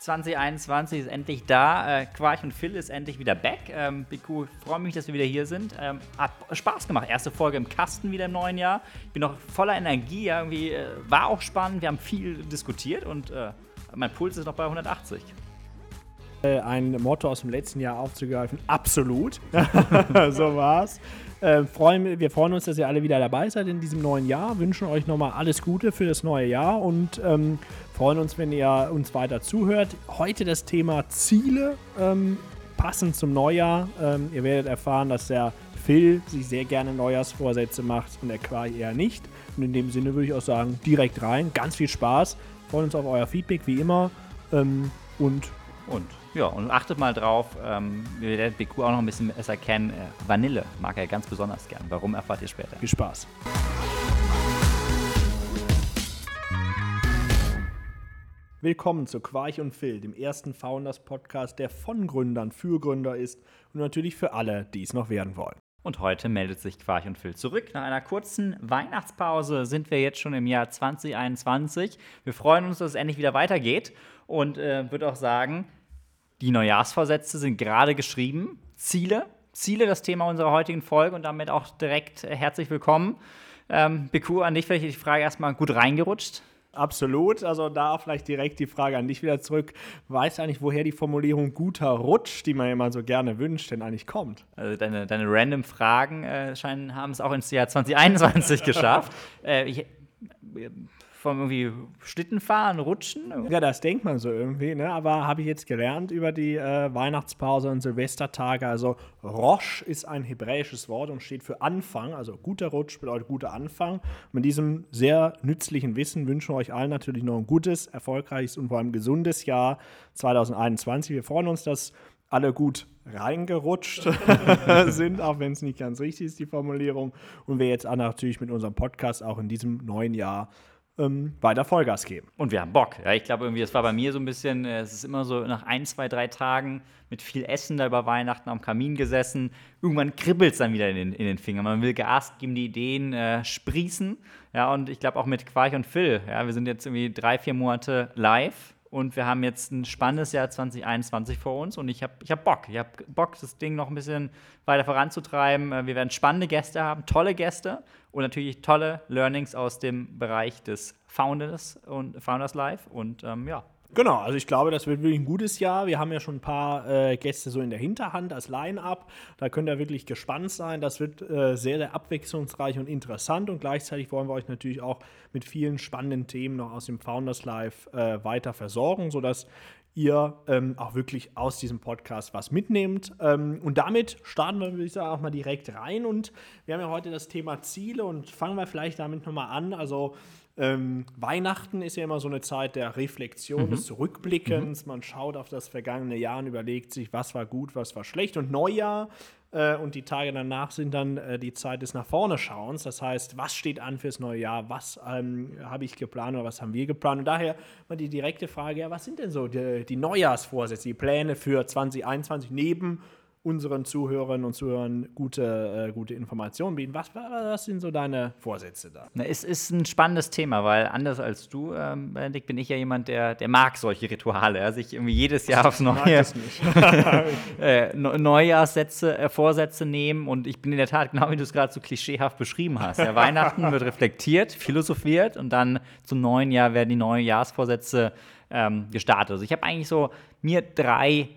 2021 ist endlich da. Äh, Quarch und Phil ist endlich wieder back. Ähm, Biku, freue mich, dass wir wieder hier sind. Ähm, hat Spaß gemacht. Erste Folge im Kasten wieder im neuen Jahr. Ich bin noch voller Energie. Ja, irgendwie äh, war auch spannend. Wir haben viel diskutiert und äh, mein Puls ist noch bei 180. Äh, ein Motto aus dem letzten Jahr aufzugreifen. Absolut. so war's. Äh, wir freuen uns, dass ihr alle wieder dabei seid in diesem neuen Jahr. Wünschen euch nochmal alles Gute für das neue Jahr und ähm, freuen uns, wenn ihr uns weiter zuhört. Heute das Thema Ziele, ähm, passend zum Neujahr. Ähm, ihr werdet erfahren, dass der Phil sich sehr gerne Neujahrsvorsätze macht und der Quai eher nicht. Und in dem Sinne würde ich auch sagen, direkt rein. Ganz viel Spaß. Freuen uns auf euer Feedback wie immer. Ähm, und und ja, und achtet mal drauf, ähm, wir werden BQ auch noch ein bisschen besser kennen. Äh, Vanille mag er ganz besonders gern. Warum erfahrt ihr später? Viel Spaß. Willkommen zu Quarch und Phil, dem ersten Founders-Podcast, der von Gründern für Gründer ist und natürlich für alle, die es noch werden wollen. Und heute meldet sich Quarch und Phil zurück. Nach einer kurzen Weihnachtspause sind wir jetzt schon im Jahr 2021. Wir freuen uns, dass es endlich wieder weitergeht und äh, würde auch sagen, die Neujahrsvorsätze sind gerade geschrieben. Ziele, Ziele, das Thema unserer heutigen Folge und damit auch direkt äh, herzlich willkommen. Ähm, Beku, an dich vielleicht die Frage erstmal gut reingerutscht. Absolut. Also da vielleicht direkt die Frage an dich wieder zurück. Weißt du eigentlich, woher die Formulierung guter Rutsch, die man immer so gerne wünscht, denn eigentlich kommt? Also deine, deine random Fragen äh, scheinen, haben es auch ins Jahr 2021 geschafft. Äh, ich, vom irgendwie Schlitten fahren, rutschen. Ja, das denkt man so irgendwie, ne? aber habe ich jetzt gelernt über die äh, Weihnachtspause und Silvestertage. Also Rosh ist ein hebräisches Wort und steht für Anfang, also guter Rutsch bedeutet guter Anfang. Mit diesem sehr nützlichen Wissen wünschen wir euch allen natürlich noch ein gutes, erfolgreiches und vor allem gesundes Jahr 2021. Wir freuen uns, dass alle gut reingerutscht sind, auch wenn es nicht ganz richtig ist, die Formulierung. Und wir jetzt natürlich mit unserem Podcast auch in diesem neuen Jahr ähm, weiter Vollgas geben. Und wir haben Bock. Ja, ich glaube, irgendwie, es war bei mir so ein bisschen, äh, es ist immer so nach ein, zwei, drei Tagen mit viel Essen da über Weihnachten am Kamin gesessen. Irgendwann kribbelt es dann wieder in den, in den Fingern. Man will Gas geben, die Ideen äh, sprießen. Ja, und ich glaube auch mit Quarch und Phil. Ja, wir sind jetzt irgendwie drei, vier Monate live und wir haben jetzt ein spannendes Jahr 2021 vor uns und ich habe ich hab Bock. Ich habe Bock, das Ding noch ein bisschen weiter voranzutreiben. Äh, wir werden spannende Gäste haben, tolle Gäste und natürlich tolle Learnings aus dem Bereich des Founders und Founders Life. Und ähm, ja, Genau, also ich glaube, das wird wirklich ein gutes Jahr. Wir haben ja schon ein paar äh, Gäste so in der Hinterhand als Line-Up. Da könnt ihr wirklich gespannt sein. Das wird äh, sehr, sehr abwechslungsreich und interessant. Und gleichzeitig wollen wir euch natürlich auch mit vielen spannenden Themen noch aus dem Founders Live äh, weiter versorgen, sodass ihr ähm, auch wirklich aus diesem Podcast was mitnehmt. Ähm, und damit starten wir, würde ich sagen, auch mal direkt rein. Und wir haben ja heute das Thema Ziele und fangen wir vielleicht damit nochmal an. Also ähm, Weihnachten ist ja immer so eine Zeit der Reflexion, mhm. des Zurückblickens. Mhm. Man schaut auf das vergangene Jahr und überlegt sich, was war gut, was war schlecht. Und Neujahr äh, und die Tage danach sind dann äh, die Zeit des nach vorne Schauens. Das heißt, was steht an fürs neue Jahr? Was ähm, habe ich geplant oder was haben wir geplant? Und daher mal die direkte Frage: Ja, was sind denn so die, die Neujahrsvorsätze, die Pläne für 2021 neben unseren Zuhörern und Zuhörern gute, äh, gute Informationen bieten. Was, was sind so deine Vorsätze da? Na, es ist ein spannendes Thema, weil anders als du, ähm, Benedikt, bin ich ja jemand, der, der mag solche Rituale. Also ich irgendwie jedes Jahr aufs Neue äh, Neujahrssätze, äh, Vorsätze nehmen und ich bin in der Tat, genau wie du es gerade so klischeehaft beschrieben hast. Ja, Weihnachten wird reflektiert, philosophiert und dann zum neuen Jahr werden die Neujahrsvorsätze ähm, gestartet. Also ich habe eigentlich so mir drei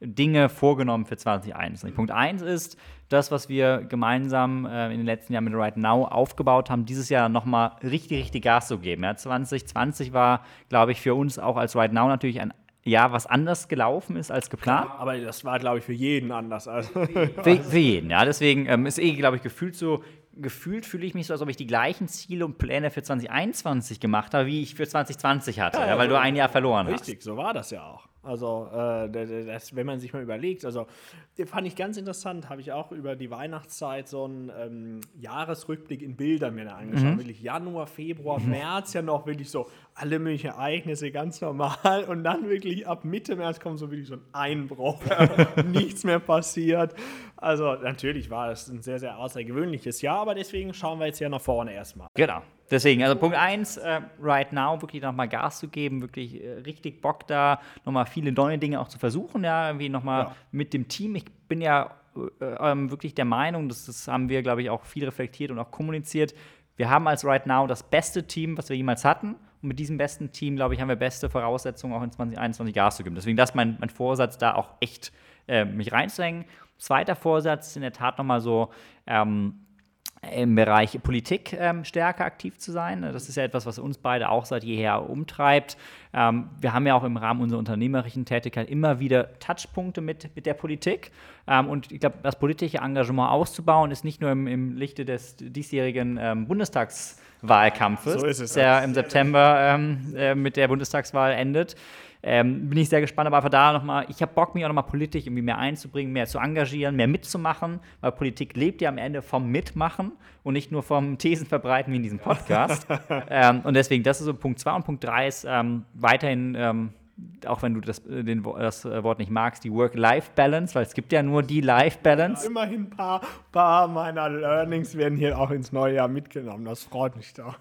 Dinge vorgenommen für 2021. Punkt 1 ist, das, was wir gemeinsam äh, in den letzten Jahren mit Right Now aufgebaut haben, dieses Jahr nochmal richtig, richtig Gas zu geben. Ja, 2020 war, glaube ich, für uns auch als Right Now natürlich ein Jahr, was anders gelaufen ist als geplant. Ja, aber das war, glaube ich, für jeden anders. Also. Für, für, jeden, ja. Deswegen ähm, ist eh, glaube ich, gefühlt so, gefühlt fühle ich mich so, als ob ich die gleichen Ziele und Pläne für 2021 gemacht habe, wie ich für 2020 hatte, ja, ja, weil du ein Jahr verloren richtig, hast. Richtig, so war das ja auch. Also, äh, das, wenn man sich mal überlegt, also, fand ich ganz interessant, habe ich auch über die Weihnachtszeit so einen ähm, Jahresrückblick in Bildern mir angeschaut. Mhm. Wirklich Januar, Februar, mhm. März ja noch wirklich so alle möglichen Ereignisse ganz normal und dann wirklich ab Mitte März kommt so wirklich so ein Einbruch. Nichts mehr passiert. Also, natürlich war es ein sehr, sehr außergewöhnliches Jahr, aber deswegen schauen wir jetzt ja nach vorne erstmal. Genau. Deswegen, also Punkt 1, äh, right now, wirklich nochmal Gas zu geben, wirklich äh, richtig Bock da, nochmal viele neue Dinge auch zu versuchen, ja, irgendwie nochmal ja. mit dem Team. Ich bin ja äh, ähm, wirklich der Meinung, das, das haben wir, glaube ich, auch viel reflektiert und auch kommuniziert. Wir haben als Right Now das beste Team, was wir jemals hatten. Und mit diesem besten Team, glaube ich, haben wir beste Voraussetzungen, auch in 2021 Gas zu geben. Deswegen das ist mein, mein Vorsatz, da auch echt äh, mich reinzuhängen. Zweiter Vorsatz ist in der Tat nochmal so, ähm, im Bereich Politik ähm, stärker aktiv zu sein. Das ist ja etwas, was uns beide auch seit jeher umtreibt. Ähm, wir haben ja auch im Rahmen unserer unternehmerischen Tätigkeit immer wieder Touchpunkte mit, mit der Politik. Ähm, und ich glaube, das politische Engagement auszubauen, ist nicht nur im, im Lichte des diesjährigen ähm, Bundestagswahlkampfes, so der im September ähm, äh, mit der Bundestagswahl endet, ähm, bin ich sehr gespannt, aber einfach da nochmal, ich habe Bock, mich auch nochmal politisch irgendwie mehr einzubringen, mehr zu engagieren, mehr mitzumachen, weil Politik lebt ja am Ende vom Mitmachen und nicht nur vom Thesen verbreiten wie in diesem Podcast. ähm, und deswegen, das ist so Punkt 2 und Punkt 3 ist ähm, weiterhin ähm, auch wenn du das, äh, den, das äh, Wort nicht magst, die Work-Life-Balance, weil es gibt ja nur die Life-Balance. Ja, immerhin ein paar, paar meiner Learnings werden hier auch ins neue Jahr mitgenommen. Das freut mich da.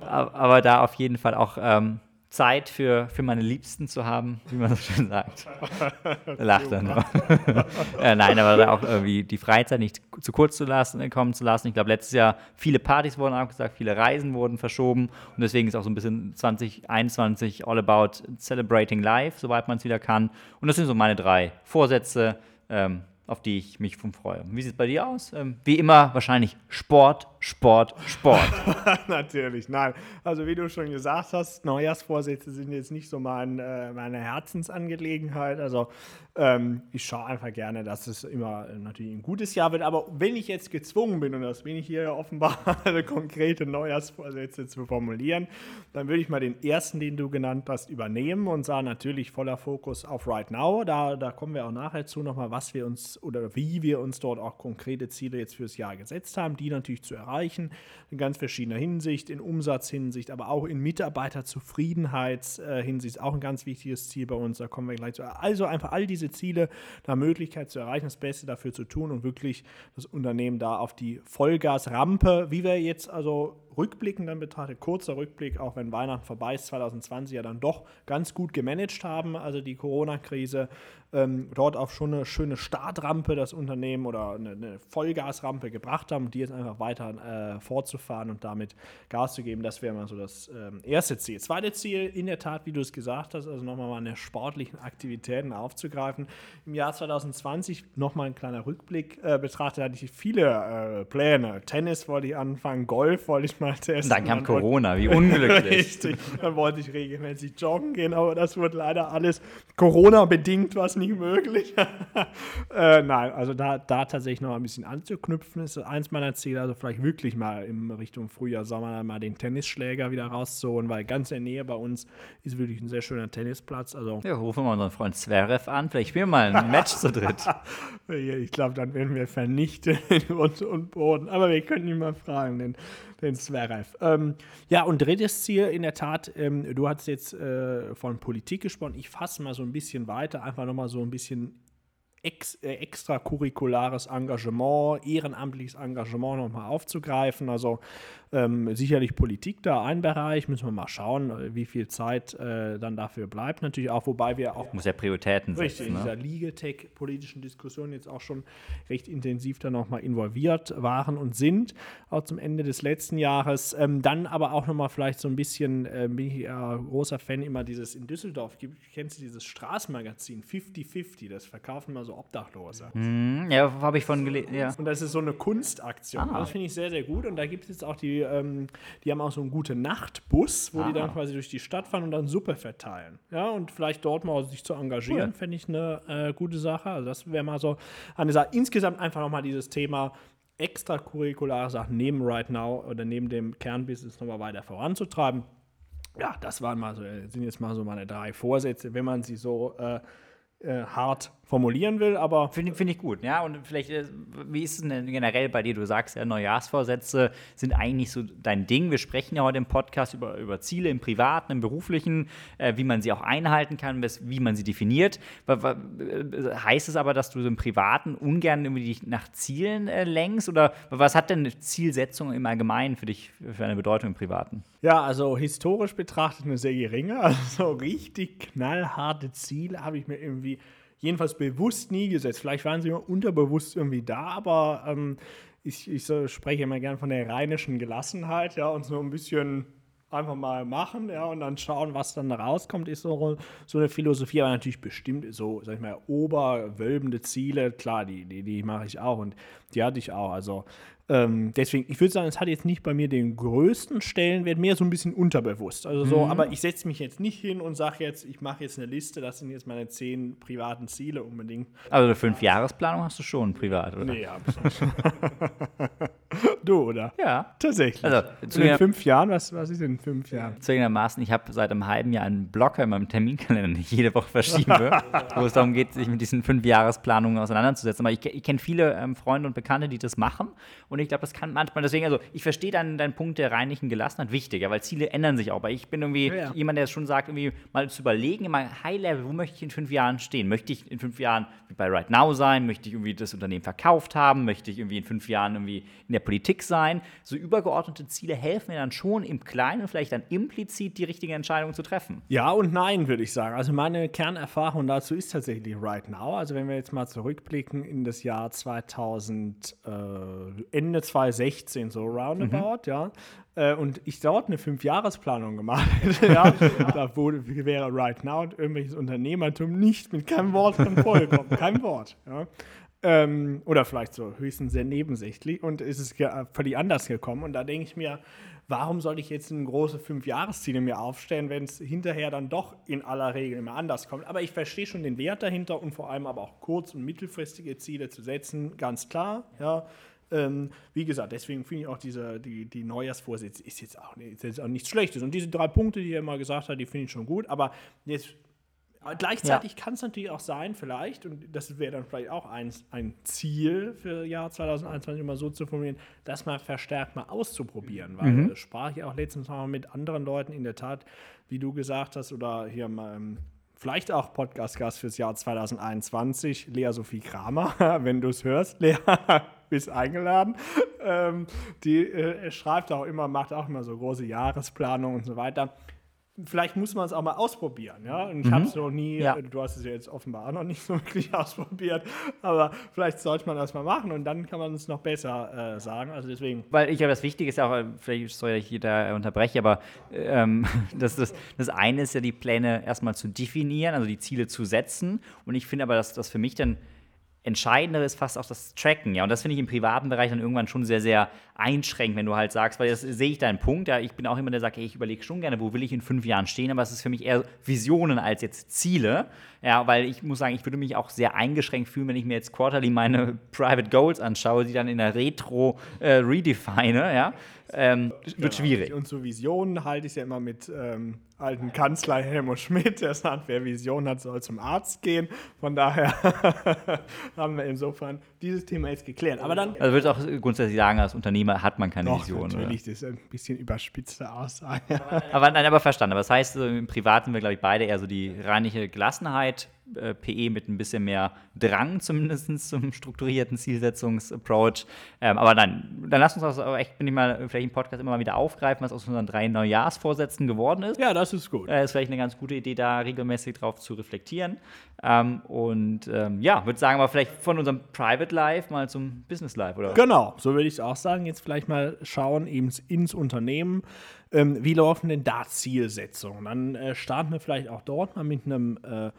aber da auf jeden Fall auch ähm, Zeit für, für meine Liebsten zu haben, wie man so schön sagt. Lacht dann äh, nein, aber auch irgendwie die Freizeit nicht zu kurz zu lassen, äh, kommen zu lassen. Ich glaube, letztes Jahr viele Partys wurden abgesagt, viele Reisen wurden verschoben und deswegen ist auch so ein bisschen 2021 all about celebrating life, soweit man es wieder kann. Und das sind so meine drei Vorsätze. Ähm, auf die ich mich freue. Wie sieht es bei dir aus? Ähm, wie immer wahrscheinlich Sport, Sport, Sport. Natürlich, nein. Also wie du schon gesagt hast, Neujahrsvorsätze sind jetzt nicht so mein, äh, meine Herzensangelegenheit. Also ähm, ich schaue einfach gerne, dass es immer natürlich ein gutes Jahr wird. Aber wenn ich jetzt gezwungen bin, und das bin ich hier offenbar, konkrete Neujahrsvorsätze zu formulieren, dann würde ich mal den ersten, den du genannt hast, übernehmen und sagen natürlich voller Fokus auf Right Now. Da, da kommen wir auch nachher zu nochmal, was wir uns oder wie wir uns dort auch konkrete Ziele jetzt fürs Jahr gesetzt haben, die natürlich zu erreichen, in ganz verschiedener Hinsicht, in Umsatzhinsicht, aber auch in Mitarbeiterzufriedenheitshinsicht, auch ein ganz wichtiges Ziel bei uns. Da kommen wir gleich zu. Also einfach all diese Ziele, da Möglichkeit zu erreichen, das Beste dafür zu tun und wirklich das Unternehmen da auf die Vollgasrampe, wie wir jetzt also rückblickend dann betrachtet, kurzer Rückblick, auch wenn Weihnachten vorbei ist, 2020 ja dann doch ganz gut gemanagt haben, also die Corona-Krise, ähm, dort auf schon eine schöne Startrampe das Unternehmen oder eine, eine Vollgasrampe gebracht haben die jetzt einfach weiter äh, fortzufahren und damit Gas zu geben, das wäre mal so das ähm, erste Ziel. Zweite Ziel, in der Tat, wie du es gesagt hast, also nochmal meine sportlichen Aktivitäten aufzugreifen. Im Jahr 2020, nochmal ein kleiner Rückblick äh, betrachtet, hatte ich viele äh, Pläne. Tennis wollte ich anfangen, Golf wollte ich mal testen. Dann kam Corona, wie unglücklich. Richtig, dann wollte ich regelmäßig joggen gehen, aber das wurde leider alles Corona-bedingt, was nicht möglich. äh, nein, also da, da tatsächlich noch ein bisschen anzuknüpfen, ist eins meiner Ziele, also vielleicht wirklich mal in Richtung Frühjahr, Sommer mal den Tennisschläger wieder rauszuholen, weil ganz in der Nähe bei uns ist wirklich ein sehr schöner Tennisplatz. Also ja, rufen wir unseren Freund Zverev an, vielleicht spielen wir mal ein Match zu dritt. ich glaube, dann werden wir vernichtet Grund und Boden, aber wir können ihn mal fragen, den, den Zverev. Ähm, ja, und drittes Ziel in der Tat, ähm, du hast jetzt äh, von Politik gesprochen, ich fasse mal so ein bisschen weiter, einfach nochmal so ein bisschen ex, äh, extracurriculares Engagement, ehrenamtliches Engagement nochmal aufzugreifen. Also ähm, sicherlich Politik da ein Bereich, müssen wir mal schauen, äh, wie viel Zeit äh, dann dafür bleibt. Natürlich auch, wobei wir auch. Muss ja Prioritäten setzen. Richtig, in ne? dieser Legal-Tech-politischen Diskussion jetzt auch schon recht intensiv da nochmal involviert waren und sind, auch zum Ende des letzten Jahres. Ähm, dann aber auch nochmal vielleicht so ein bisschen, äh, bin ich ja großer Fan immer dieses in Düsseldorf, kennst du dieses Straßenmagazin 50-50, das verkaufen mal so Obdachlose. Mm, ja, habe ich von gelesen, ja. Und das ist so eine Kunstaktion. Ah. Das finde ich sehr, sehr gut. Und da gibt es jetzt auch die ähm, die haben auch so einen gute Nachtbus, wo Aha. die dann quasi durch die Stadt fahren und dann Suppe verteilen. Ja, und vielleicht dort mal sich zu engagieren, cool. fände ich eine äh, gute Sache. Also das wäre mal so eine Sache. Insgesamt einfach nochmal dieses Thema extracurriculare Sachen neben Right Now oder neben dem Kernbusiness nochmal weiter voranzutreiben. Ja, das waren mal so, sind jetzt mal so meine drei Vorsätze, wenn man sie so äh, äh, hart formulieren will, aber. Finde find ich gut, ja. Und vielleicht, äh, wie ist es denn generell bei dir? Du sagst ja, Neujahrsvorsätze sind eigentlich so dein Ding. Wir sprechen ja heute im Podcast über, über Ziele im Privaten, im Beruflichen, äh, wie man sie auch einhalten kann, wie man sie definiert. Äh, heißt es aber, dass du so im Privaten ungern irgendwie dich nach Zielen äh, lenkst? Oder was hat denn Zielsetzung im Allgemeinen für dich für eine Bedeutung im Privaten? Ja, also historisch betrachtet eine sehr geringe. Also richtig knallharte Ziele habe ich mir irgendwie jedenfalls bewusst nie gesetzt. Vielleicht waren sie immer unterbewusst irgendwie da, aber ähm, ich, ich so spreche immer gern von der rheinischen Gelassenheit, ja, und so ein bisschen einfach mal machen, ja, und dann schauen, was dann rauskommt, ist so, so eine Philosophie, aber natürlich bestimmt so, sag ich mal, oberwölbende Ziele, klar, die, die, die mache ich auch und die hatte ich auch. Also ähm, deswegen, ich würde sagen, es hat jetzt nicht bei mir den größten Stellenwert, mehr so ein bisschen unterbewusst. Also so, mhm. aber ich setze mich jetzt nicht hin und sage jetzt, ich mache jetzt eine Liste, das sind jetzt meine zehn privaten Ziele unbedingt. Also eine Fünfjahresplanung hast du schon privat, oder? Nee, nicht. du, oder? Ja. Tatsächlich. Also, zu in fünf Jahren, was, was ist in fünf Jahren? Zugegebenermaßen, ich habe seit einem halben Jahr einen Blocker in meinem Terminkalender, den ich jede Woche verschiebe, wo es darum geht, sich mit diesen Fünfjahresplanungen auseinanderzusetzen. Aber ich, ich kenne viele ähm, Freunde und Bekannte, die das machen. Und ich glaube, das kann manchmal, deswegen, also ich verstehe dann deinen Punkt der reinlichen Gelassenheit wichtiger, weil Ziele ändern sich auch. Aber ich bin irgendwie ja, jemand, der schon sagt, irgendwie mal zu überlegen, immer High-Level, wo möchte ich in fünf Jahren stehen? Möchte ich in fünf Jahren bei Right Now sein? Möchte ich irgendwie das Unternehmen verkauft haben? Möchte ich irgendwie in fünf Jahren irgendwie in der Politik sein? So übergeordnete Ziele helfen mir dann schon im Kleinen vielleicht dann implizit die richtige Entscheidung zu treffen. Ja und nein, würde ich sagen. Also meine Kernerfahrung dazu ist tatsächlich Right Now. Also wenn wir jetzt mal zurückblicken in das Jahr 2000, äh, Ende 2016, so roundabout, mhm. ja. Äh, und ich dort eine Fünfjahresplanung gemacht hätte, ja, da wurde, wäre Right Now und irgendwelches Unternehmertum nicht mit keinem Wort drin vorgekommen. Kein Wort. Ja. Ähm, oder vielleicht so höchstens sehr nebensächlich und ist es völlig anders gekommen. Und da denke ich mir, warum soll ich jetzt ein große Fünfjahresziel mir aufstellen, wenn es hinterher dann doch in aller Regel immer anders kommt? Aber ich verstehe schon den Wert dahinter und vor allem aber auch kurz- und mittelfristige Ziele zu setzen, ganz klar. Ja. Ähm, wie gesagt, deswegen finde ich auch diese, die, die Neujahrsvorsätze ist jetzt auch, ist jetzt auch nichts Schlechtes. Und diese drei Punkte, die er immer gesagt hat, die finde ich schon gut. Aber jetzt gleichzeitig ja. kann es natürlich auch sein, vielleicht, und das wäre dann vielleicht auch ein, ein Ziel für Jahr 2021, immer so zu formulieren, das mal verstärkt mal auszuprobieren. Weil mhm. sprach ich auch letztens mal mit anderen Leuten in der Tat, wie du gesagt hast, oder hier mal ähm, vielleicht auch Podcast-Gast fürs Jahr 2021, Lea Sophie Kramer, wenn du es hörst, Lea, bist eingeladen. Ähm, die äh, schreibt auch immer, macht auch immer so große Jahresplanungen und so weiter vielleicht muss man es auch mal ausprobieren, ja. Und ich mhm. habe es noch nie, ja. du hast es ja jetzt offenbar auch noch nicht so wirklich ausprobiert, aber vielleicht sollte man das mal machen und dann kann man es noch besser äh, sagen. Also deswegen. Weil ich glaube, das Wichtige ist ja auch, vielleicht soll ich hier da unterbrechen, aber ähm, das, das, das eine ist ja, die Pläne erstmal zu definieren, also die Ziele zu setzen. Und ich finde aber, dass das für mich dann Entscheidendere ist fast auch das Tracken, ja. Und das finde ich im privaten Bereich dann irgendwann schon sehr, sehr einschränkend, wenn du halt sagst, weil das sehe ich deinen Punkt, ja. Ich bin auch immer der sagt, ey, ich überlege schon gerne, wo will ich in fünf Jahren stehen, aber es ist für mich eher Visionen als jetzt Ziele, ja, weil ich muss sagen, ich würde mich auch sehr eingeschränkt fühlen, wenn ich mir jetzt quarterly meine Private Goals anschaue, die dann in der Retro äh, redefine, ja. Ähm, wird genau. schwierig. Und so Visionen halte ich ja immer mit ähm, alten Kanzler Helmut Schmidt, der sagt, wer Vision hat, soll zum Arzt gehen. Von daher haben wir insofern dieses Thema jetzt geklärt. Aber dann. Also würde auch grundsätzlich sagen, als Unternehmer hat man keine doch, Vision. Natürlich, oder? das ist ein bisschen überspitzte Aussage. aber nein, aber verstanden. Aber das heißt, im Privaten sind wir, glaube ich, beide eher so die reinliche Gelassenheit äh, PE mit ein bisschen mehr Drang zumindest zum strukturierten Zielsetzungsapproach. Ähm, aber nein, dann lass uns das aber echt, bin ich mal, vielleicht im Podcast immer mal wieder aufgreifen, was aus unseren drei Neujahrsvorsätzen geworden ist. Ja, das ist gut. Äh, ist vielleicht eine ganz gute Idee, da regelmäßig drauf zu reflektieren. Ähm, und ähm, ja, würde sagen, aber vielleicht von unserem Private Life mal zum Business Life, oder? Genau, so würde ich es auch sagen. Jetzt vielleicht mal schauen eben ins Unternehmen. Ähm, wie laufen denn da Zielsetzungen? Dann äh, starten wir vielleicht auch dort mal mit einem äh,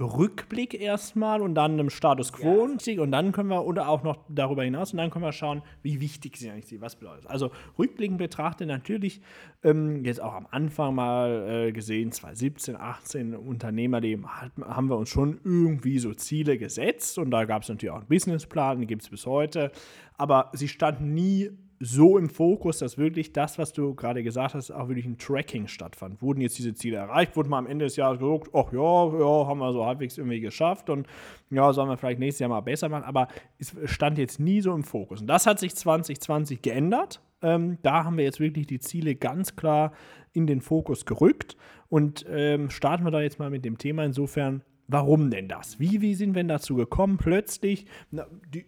Rückblick erstmal und dann einem Status Quo ja. und dann können wir oder auch noch darüber hinaus und dann können wir schauen, wie wichtig sind eigentlich sie, was bedeutet. Also rückblickend betrachtet natürlich ähm, jetzt auch am Anfang mal äh, gesehen 2017, 18 Unternehmer, die haben wir uns schon irgendwie so Ziele gesetzt und da gab es natürlich auch einen Businessplan, den gibt es bis heute, aber sie standen nie so im Fokus, dass wirklich das, was du gerade gesagt hast, auch wirklich ein Tracking stattfand. Wurden jetzt diese Ziele erreicht? Wurden mal am Ende des Jahres gesagt, ach ja, ja, haben wir so halbwegs irgendwie geschafft und ja, sollen wir vielleicht nächstes Jahr mal besser machen, aber es stand jetzt nie so im Fokus. Und das hat sich 2020 geändert. Ähm, da haben wir jetzt wirklich die Ziele ganz klar in den Fokus gerückt und ähm, starten wir da jetzt mal mit dem Thema insofern, warum denn das? Wie, wie sind wir denn dazu gekommen? Plötzlich, na, die,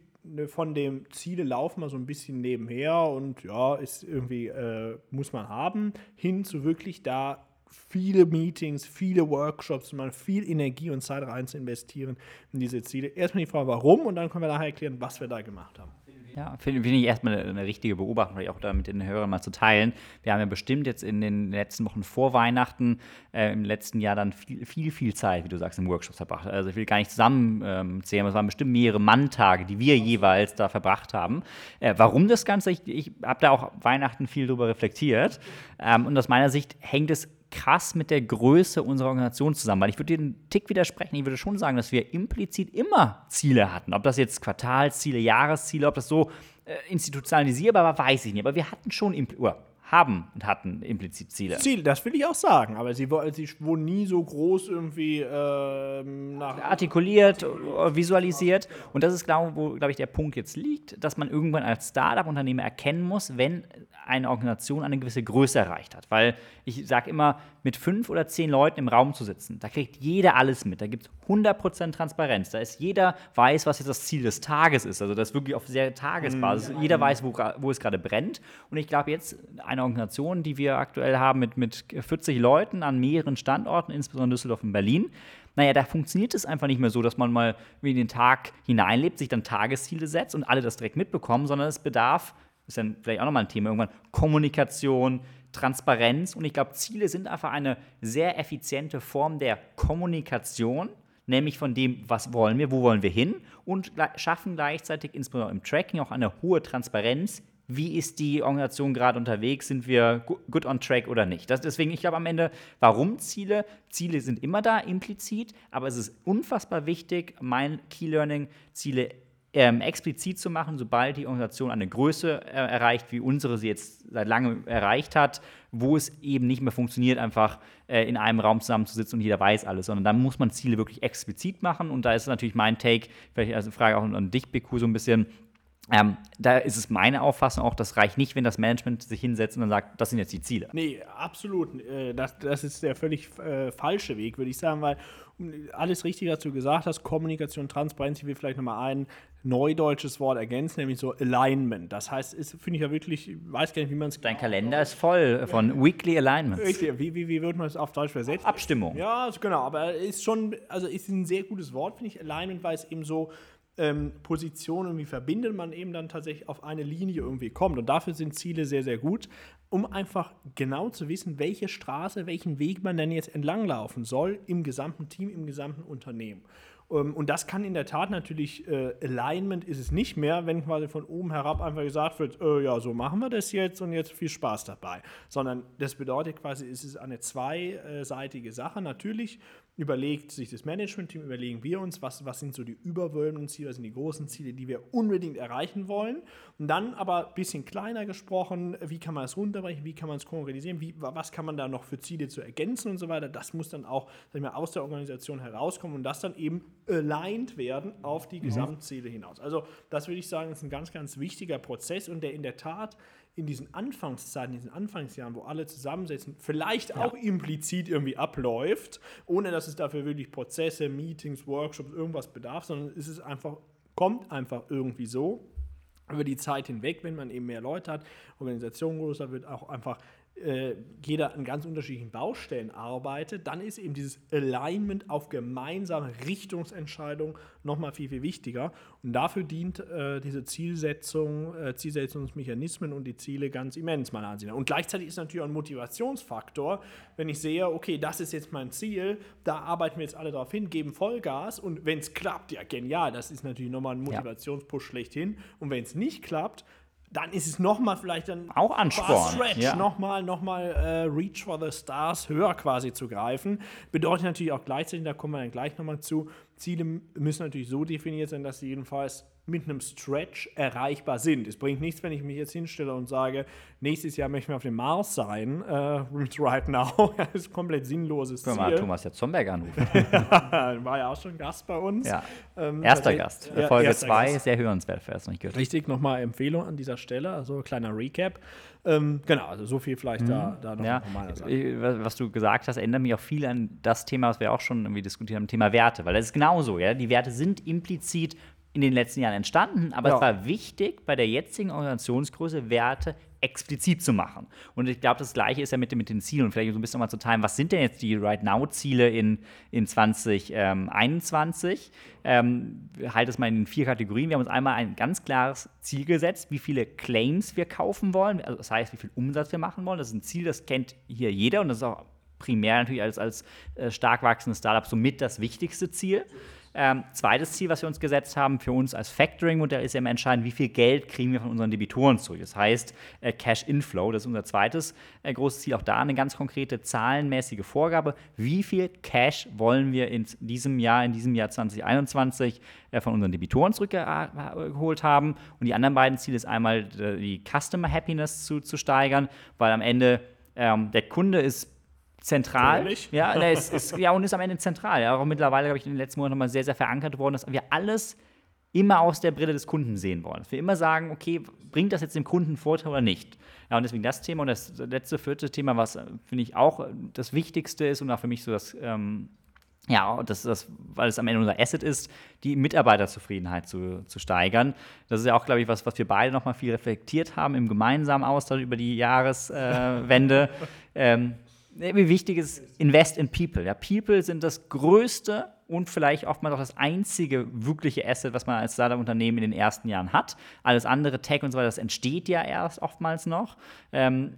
von dem Ziele laufen wir so ein bisschen nebenher und ja, ist irgendwie, äh, muss man haben, hin zu wirklich da viele Meetings, viele Workshops, mal viel Energie und Zeit rein zu investieren in diese Ziele. Erstmal die Frage, warum und dann können wir nachher erklären, was wir da gemacht haben. Ja, finde find ich erstmal eine, eine, richtige Beobachtung, vielleicht auch da mit den Hörern mal zu teilen. Wir haben ja bestimmt jetzt in den letzten Wochen vor Weihnachten äh, im letzten Jahr dann viel, viel, viel Zeit, wie du sagst, im Workshops verbracht. Also ich will gar nicht zusammenzählen, ähm, es waren bestimmt mehrere Manntage, die wir jeweils da verbracht haben. Äh, warum das Ganze? Ich, ich habe da auch Weihnachten viel drüber reflektiert. Ähm, und aus meiner Sicht hängt es krass mit der Größe unserer Organisation zusammen. Weil ich würde dir einen Tick widersprechen. Ich würde schon sagen, dass wir implizit immer Ziele hatten. Ob das jetzt Quartalsziele, Jahresziele, ob das so äh, institutionalisierbar war, weiß ich nicht. Aber wir hatten schon, oder haben und hatten implizit Ziele. Ziele, das will ich auch sagen, aber sie, sie wurden nie so groß irgendwie ähm, artikuliert, visualisiert. Und das ist, glaube wo, glaub ich, der Punkt jetzt liegt, dass man irgendwann als Startup-Unternehmer erkennen muss, wenn eine Organisation eine gewisse Größe erreicht hat. Weil ich sage immer, mit fünf oder zehn Leuten im Raum zu sitzen, da kriegt jeder alles mit. Da gibt es 100% Transparenz. Da ist jeder weiß, was jetzt das Ziel des Tages ist. Also das wirklich auf sehr Tagesbasis. Mhm. Jeder weiß, wo, wo es gerade brennt. Und ich glaube, jetzt eine Organisation, die wir aktuell haben mit, mit 40 Leuten an mehreren Standorten, insbesondere Düsseldorf und Berlin, naja, da funktioniert es einfach nicht mehr so, dass man mal in den Tag hineinlebt, sich dann Tagesziele setzt und alle das direkt mitbekommen, sondern es bedarf ist dann vielleicht auch nochmal ein Thema irgendwann, Kommunikation, Transparenz. Und ich glaube, Ziele sind einfach eine sehr effiziente Form der Kommunikation, nämlich von dem, was wollen wir, wo wollen wir hin und schaffen gleichzeitig insbesondere im Tracking auch eine hohe Transparenz. Wie ist die Organisation gerade unterwegs? Sind wir good on track oder nicht? Das, deswegen, ich glaube am Ende, warum Ziele? Ziele sind immer da, implizit, aber es ist unfassbar wichtig, mein Key Learning, Ziele ähm, explizit zu machen, sobald die Organisation eine Größe äh, erreicht, wie unsere sie jetzt seit langem erreicht hat, wo es eben nicht mehr funktioniert, einfach äh, in einem Raum zusammenzusitzen und jeder weiß alles, sondern dann muss man Ziele wirklich explizit machen und da ist natürlich mein Take, vielleicht also Frage auch an dich, Biku, so ein bisschen, ähm, da ist es meine Auffassung auch, das reicht nicht, wenn das Management sich hinsetzt und dann sagt, das sind jetzt die Ziele. Nee, absolut. Äh, das, das ist der völlig äh, falsche Weg, würde ich sagen, weil alles richtig dazu gesagt hast, Kommunikation, Transparenz, ich will vielleicht nochmal ein neudeutsches Wort ergänzen, nämlich so Alignment. Das heißt, finde ich ja wirklich, ich weiß gar nicht, wie man es. Dein Kalender ist voll von ja. Weekly Alignments. Richtig, wie, wie, wie würde man es auf Deutsch versetzen? Abstimmung. Ja, genau, aber ist schon, also ist ein sehr gutes Wort, finde ich, Alignment, weil es eben so ähm, Positionen irgendwie verbindet, man eben dann tatsächlich auf eine Linie irgendwie kommt. Und dafür sind Ziele sehr, sehr gut, um einfach genau zu wissen, welche Straße, welchen Weg man denn jetzt entlanglaufen soll im gesamten Team, im gesamten Unternehmen. Ähm, und das kann in der Tat natürlich, äh, Alignment ist es nicht mehr, wenn quasi von oben herab einfach gesagt wird, äh, ja, so machen wir das jetzt und jetzt viel Spaß dabei. Sondern das bedeutet quasi, es ist eine zweiseitige Sache. Natürlich überlegt sich das Management-Team, überlegen wir uns, was, was sind so die überwölbenden Ziele, was sind die großen Ziele, die wir unbedingt erreichen wollen. Und dann aber ein bisschen kleiner gesprochen, wie kann man es runterbrechen, wie kann man es konkretisieren, wie, was kann man da noch für Ziele zu ergänzen und so weiter. Das muss dann auch mal, aus der Organisation herauskommen und das dann eben aligned werden auf die mhm. Gesamtziele hinaus. Also das würde ich sagen, ist ein ganz, ganz wichtiger Prozess und der in der Tat in diesen Anfangszeiten, in diesen Anfangsjahren, wo alle zusammensetzen, vielleicht ja. auch implizit irgendwie abläuft, ohne dass es dafür wirklich Prozesse, Meetings, Workshops, irgendwas bedarf, sondern es ist einfach, kommt einfach irgendwie so über die Zeit hinweg, wenn man eben mehr Leute hat, Organisation größer wird, auch einfach äh, jeder an ganz unterschiedlichen Baustellen arbeitet, dann ist eben dieses Alignment auf gemeinsame Richtungsentscheidungen nochmal viel, viel wichtiger. Und dafür dient äh, diese Zielsetzung, äh, Zielsetzungsmechanismen und die Ziele ganz immens, meiner Ansicht nach. Und gleichzeitig ist natürlich auch ein Motivationsfaktor, wenn ich sehe, okay, das ist jetzt mein Ziel, da arbeiten wir jetzt alle darauf hin, geben Vollgas und wenn es klappt, ja genial, das ist natürlich nochmal ein Motivationspush ja. schlechthin. Und wenn es nicht klappt, dann ist es nochmal vielleicht dann auch Ansporn. Stretch, ja. nochmal nochmal äh, Reach for the Stars höher quasi zu greifen. Bedeutet natürlich auch gleichzeitig, da kommen wir dann gleich nochmal zu, Ziele müssen natürlich so definiert sein, dass sie jedenfalls mit einem Stretch erreichbar sind. Es bringt nichts, wenn ich mich jetzt hinstelle und sage, nächstes Jahr möchte ich auf dem Mars sein, äh, right now. das ist komplett sinnloses Können wir mal Thomas Jatzomberg anrufen. War ja auch schon Gast bei uns. Ja. Ähm, erster Gast. Ja, Folge 2, sehr hörenswert, wer es nicht gehört Richtig, nochmal Empfehlung an dieser Stelle, also kleiner Recap. Ähm, genau, also so viel vielleicht mhm. da, da noch ja. von meiner Seite. Was du gesagt hast, erinnert mich auch viel an das Thema, was wir auch schon irgendwie diskutiert haben, Thema Werte, weil das ist genauso, ja. Die Werte sind implizit in den letzten Jahren entstanden, aber ja. es war wichtig, bei der jetzigen Organisationsgröße Werte explizit zu machen. Und ich glaube, das Gleiche ist ja mit, mit den Zielen. Und vielleicht so ein bisschen nochmal zu teilen, was sind denn jetzt die Right-Now-Ziele in, in 2021? Ähm, halt es mal in vier Kategorien. Wir haben uns einmal ein ganz klares Ziel gesetzt, wie viele Claims wir kaufen wollen. Also das heißt, wie viel Umsatz wir machen wollen. Das ist ein Ziel, das kennt hier jeder und das ist auch primär natürlich als, als äh, stark wachsendes Startup somit das wichtigste Ziel. Ähm, zweites Ziel, was wir uns gesetzt haben für uns als Factoring-Modell, ist ja immer entscheidend, wie viel Geld kriegen wir von unseren Debitoren zurück. Das heißt, äh, Cash Inflow, das ist unser zweites äh, großes Ziel. Auch da eine ganz konkrete zahlenmäßige Vorgabe. Wie viel Cash wollen wir in diesem Jahr, in diesem Jahr 2021 äh, von unseren Debitoren zurückgeholt haben? Und die anderen beiden Ziele ist einmal äh, die Customer Happiness zu, zu steigern, weil am Ende ähm, der Kunde ist zentral. Ja, der ist, ist, ja, und ist am Ende zentral. Ja, auch mittlerweile, glaube ich, in den letzten Monaten nochmal sehr, sehr verankert worden, dass wir alles immer aus der Brille des Kunden sehen wollen. Dass wir immer sagen, okay, bringt das jetzt dem Kunden Vorteil oder nicht? Ja, und deswegen das Thema und das letzte, vierte Thema, was äh, finde ich auch das Wichtigste ist und auch für mich so das, ähm, ja, das, das, weil es am Ende unser Asset ist, die Mitarbeiterzufriedenheit zu, zu steigern. Das ist ja auch, glaube ich, was, was wir beide nochmal viel reflektiert haben im gemeinsamen Austausch über die Jahreswende. Äh, ähm, wie wichtig ist Invest in People. Ja, People sind das größte und vielleicht oftmals auch das einzige wirkliche Asset, was man als Startup-Unternehmen in den ersten Jahren hat. Alles andere, Tech und so weiter, das entsteht ja erst oftmals noch. Ähm,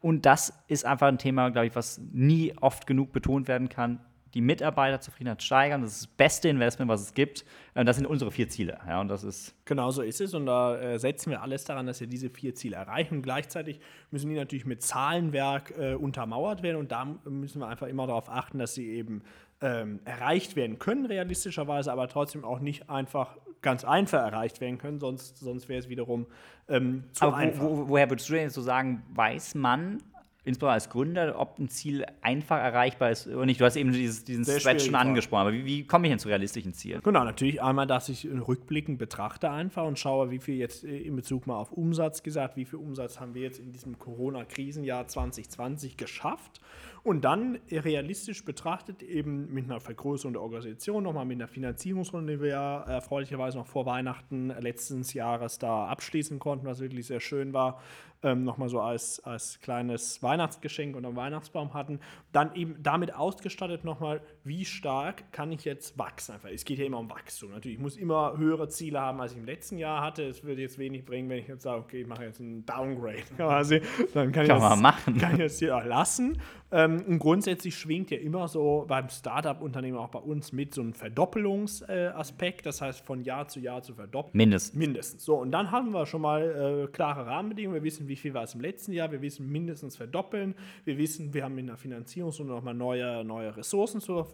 und das ist einfach ein Thema, glaube ich, was nie oft genug betont werden kann die Mitarbeiterzufriedenheit steigern. Das ist das beste Investment, was es gibt. Äh, das sind unsere vier Ziele. Ja, und das ist genau so ist es. Und da äh, setzen wir alles daran, dass wir diese vier Ziele erreichen. Und gleichzeitig müssen die natürlich mit Zahlenwerk äh, untermauert werden. Und da müssen wir einfach immer darauf achten, dass sie eben ähm, erreicht werden können, realistischerweise, aber trotzdem auch nicht einfach ganz einfach erreicht werden können, sonst, sonst wäre es wiederum ähm, zu aber einfach. Wo, woher würdest du denn so sagen, weiß man, insbesondere als Gründer, ob ein Ziel einfach erreichbar ist oder nicht. Du hast eben dieses, diesen Sehr Stretch schon angesprochen, aber wie, wie komme ich denn zu realistischen Zielen? Genau, natürlich einmal, dass ich rückblickend betrachte einfach und schaue, wie viel jetzt äh, in Bezug mal auf Umsatz gesagt, wie viel Umsatz haben wir jetzt in diesem Corona-Krisenjahr 2020 geschafft und dann realistisch betrachtet eben mit einer Vergrößerung der Organisation, nochmal mit einer Finanzierungsrunde, die wir ja erfreulicherweise noch vor Weihnachten letzten Jahres da abschließen konnten, was wirklich sehr schön war, ähm, nochmal so als, als kleines Weihnachtsgeschenk unter dem Weihnachtsbaum hatten. Dann eben damit ausgestattet nochmal, wie stark kann ich jetzt wachsen. Einfach. Es geht ja immer um Wachstum. Natürlich, ich muss immer höhere Ziele haben, als ich im letzten Jahr hatte. Es würde jetzt wenig bringen, wenn ich jetzt sage, okay, ich mache jetzt einen Downgrade quasi. Dann kann, kann ich das, machen. Kann ich das hier lassen. Ähm, und grundsätzlich schwingt ja immer so beim Startup-Unternehmen auch bei uns mit so einem Verdoppelungsaspekt, das heißt von Jahr zu Jahr zu verdoppeln. Mindestens. Mindestens. So, und dann haben wir schon mal äh, klare Rahmenbedingungen. Wir wissen, wie viel war es im letzten Jahr. Wir wissen mindestens verdoppeln. Wir wissen, wir haben in der Finanzierungsrunde nochmal neue, neue Ressourcen zur Verfügung.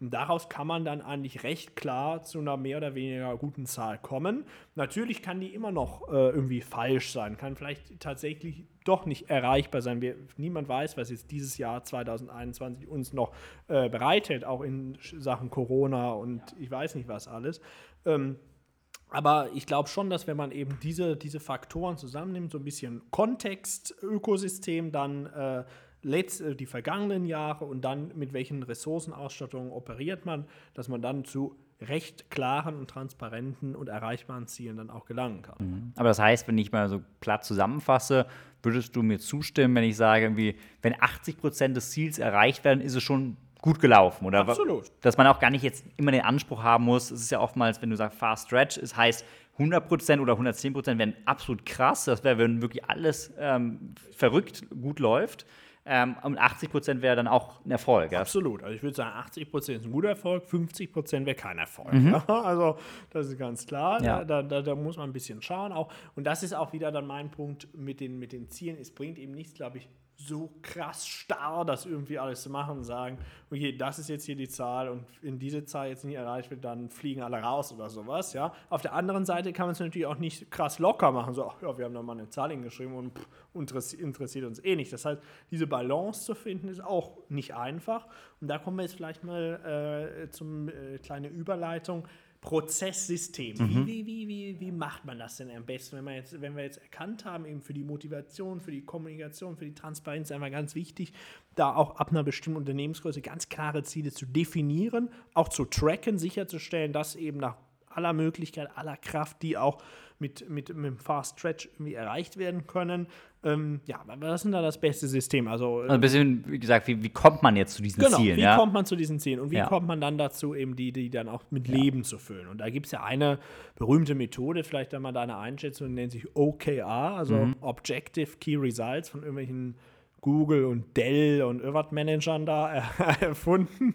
Und daraus kann man dann eigentlich recht klar zu einer mehr oder weniger guten Zahl kommen. Natürlich kann die immer noch äh, irgendwie falsch sein, kann vielleicht tatsächlich doch nicht erreichbar sein. Wir, niemand weiß, was jetzt dieses Jahr 2021 uns noch äh, bereithält, auch in Sachen Corona und ich weiß nicht was alles. Ähm, aber ich glaube schon, dass wenn man eben diese, diese Faktoren zusammennimmt, so ein bisschen Kontext, Ökosystem, dann äh, letzt, äh, die vergangenen Jahre und dann mit welchen Ressourcenausstattungen operiert man, dass man dann zu recht klaren und transparenten und erreichbaren Zielen dann auch gelangen kann. Mhm. Aber das heißt, wenn ich mal so platt zusammenfasse, würdest du mir zustimmen, wenn ich sage, irgendwie, wenn 80 Prozent des Ziels erreicht werden, ist es schon gut gelaufen, oder? Absolut. Dass man auch gar nicht jetzt immer den Anspruch haben muss. Es ist ja oftmals, wenn du sagst Fast Stretch, es heißt 100% oder 110% wären absolut krass. Das wäre, wenn wirklich alles ähm, verrückt gut läuft. Ähm, und 80 Prozent wäre dann auch ein Erfolg. Ja? Absolut. Also ich würde sagen, 80 Prozent ist ein guter Erfolg, 50 Prozent wäre kein Erfolg. Mhm. also das ist ganz klar. Ja. Da, da, da, muss man ein bisschen schauen. Auch. Und das ist auch wieder dann mein Punkt mit den, mit den Zielen. Es bringt eben nichts, glaube ich, so krass starr, das irgendwie alles zu machen und sagen, okay, das ist jetzt hier die Zahl und in diese Zahl jetzt nicht erreicht wird, dann fliegen alle raus oder sowas, ja. Auf der anderen Seite kann man es natürlich auch nicht krass locker machen, so, ach ja, wir haben da mal eine Zahl hingeschrieben und pff, interessiert, uns eh nicht. Das heißt, diese Balance zu finden ist auch nicht einfach und da kommen wir jetzt vielleicht mal äh, zum äh, kleine Überleitung Prozesssystem. Mhm. Wie, wie, wie, wie, macht man das denn am besten, wenn, man jetzt, wenn wir jetzt erkannt haben, eben für die Motivation, für die Kommunikation, für die Transparenz einfach ganz wichtig, da auch ab einer bestimmten Unternehmensgröße ganz klare Ziele zu definieren, auch zu tracken, sicherzustellen, dass eben nach aller Möglichkeit, aller Kraft, die auch mit, mit, mit dem Fast Stretch irgendwie erreicht werden können. Ähm, ja, was ist denn da das beste System? Also, also ein bisschen, wie gesagt, wie, wie kommt man jetzt zu diesen genau, Zielen? Wie ja? kommt man zu diesen Zielen und wie ja. kommt man dann dazu, eben die, die dann auch mit. Leben zu füllen? Und da gibt es ja eine berühmte Methode, vielleicht einmal deine Einschätzung, nennt sich OKR, also mhm. Objective Key Results von irgendwelchen Google und Dell und irgendwas Managern da erfunden.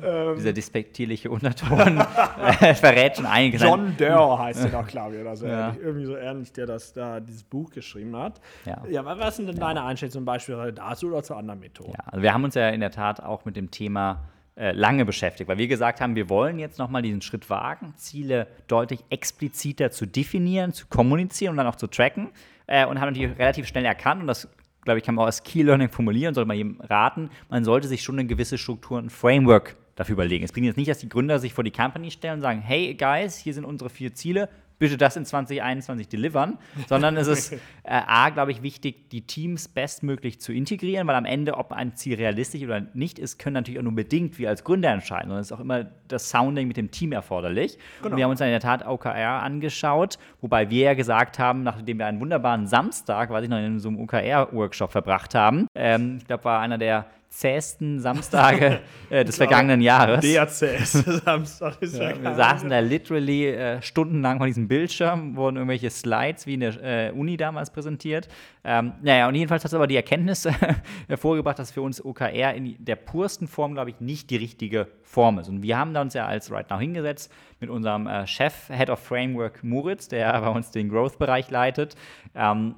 Ähm, Dieser despektierliche Unterton äh, verrät schon einiges. John Doerr heißt der doch, glaube ich, oder so. Ja. Irgendwie so ähnlich, der das da dieses Buch geschrieben hat. Ja, ja was sind denn ja. deine Einschätzungen zum Beispiel dazu oder zu anderen Methoden? Ja, also wir haben uns ja in der Tat auch mit dem Thema äh, lange beschäftigt, weil wir gesagt haben, wir wollen jetzt nochmal diesen Schritt wagen, Ziele deutlich expliziter zu definieren, zu kommunizieren und dann auch zu tracken. Äh, und haben natürlich relativ schnell erkannt, und das glaube ich, kann man auch als Key Learning formulieren, sollte man jedem raten, man sollte sich schon eine gewisse Struktur und Framework dafür überlegen. Es bringt jetzt nicht, dass die Gründer sich vor die Company stellen und sagen, hey Guys, hier sind unsere vier Ziele, bitte das in 2021 delivern, sondern es ist äh, A, glaube ich, wichtig, die Teams bestmöglich zu integrieren, weil am Ende, ob ein Ziel realistisch oder nicht ist, können natürlich auch nur bedingt wir als Gründer entscheiden, sondern es ist auch immer das Sounding mit dem Team erforderlich. Genau. Und wir haben uns dann in der Tat OKR angeschaut, wobei wir ja gesagt haben, nachdem wir einen wunderbaren Samstag, weiß ich noch, in so einem OKR-Workshop verbracht haben, ähm, ich glaube, war einer der zähesten Samstage äh, des vergangenen Jahres. Der zäheste Samstag des ja, Wir saßen da literally äh, stundenlang vor diesem Bildschirm, wurden irgendwelche Slides wie in der äh, Uni damals präsentiert. Ähm, naja, und jedenfalls hat es aber die Erkenntnis hervorgebracht, dass für uns OKR in der pursten Form, glaube ich, nicht die richtige Form ist. Und wir haben da uns ja als Right Now hingesetzt mit unserem äh, Chef, Head of Framework Moritz, der bei uns den Growth-Bereich leitet. Ähm,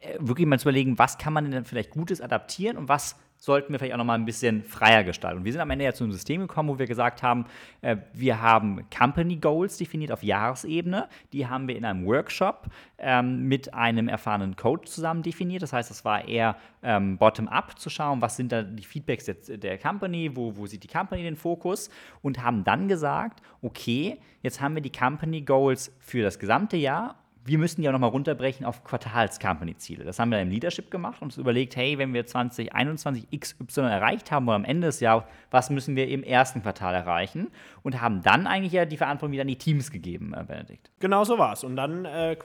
äh, wirklich mal zu überlegen, was kann man denn vielleicht Gutes adaptieren und was sollten wir vielleicht auch noch mal ein bisschen freier gestalten. Und wir sind am Ende ja zu einem System gekommen, wo wir gesagt haben, äh, wir haben Company Goals definiert auf Jahresebene. Die haben wir in einem Workshop ähm, mit einem erfahrenen Coach zusammen definiert. Das heißt, es war eher ähm, bottom-up zu schauen, was sind da die Feedbacks der, der Company, wo, wo sieht die Company den Fokus und haben dann gesagt, okay, jetzt haben wir die Company Goals für das gesamte Jahr wir müssen auch nochmal runterbrechen auf Quartals-Company-Ziele. Das haben wir im Leadership gemacht und uns überlegt, hey, wenn wir 2021 XY erreicht haben oder am Ende des Jahres, was müssen wir im ersten Quartal erreichen? Und haben dann eigentlich ja die Verantwortung wieder an die Teams gegeben, äh, Benedikt. Genau so war es. Und dann äh,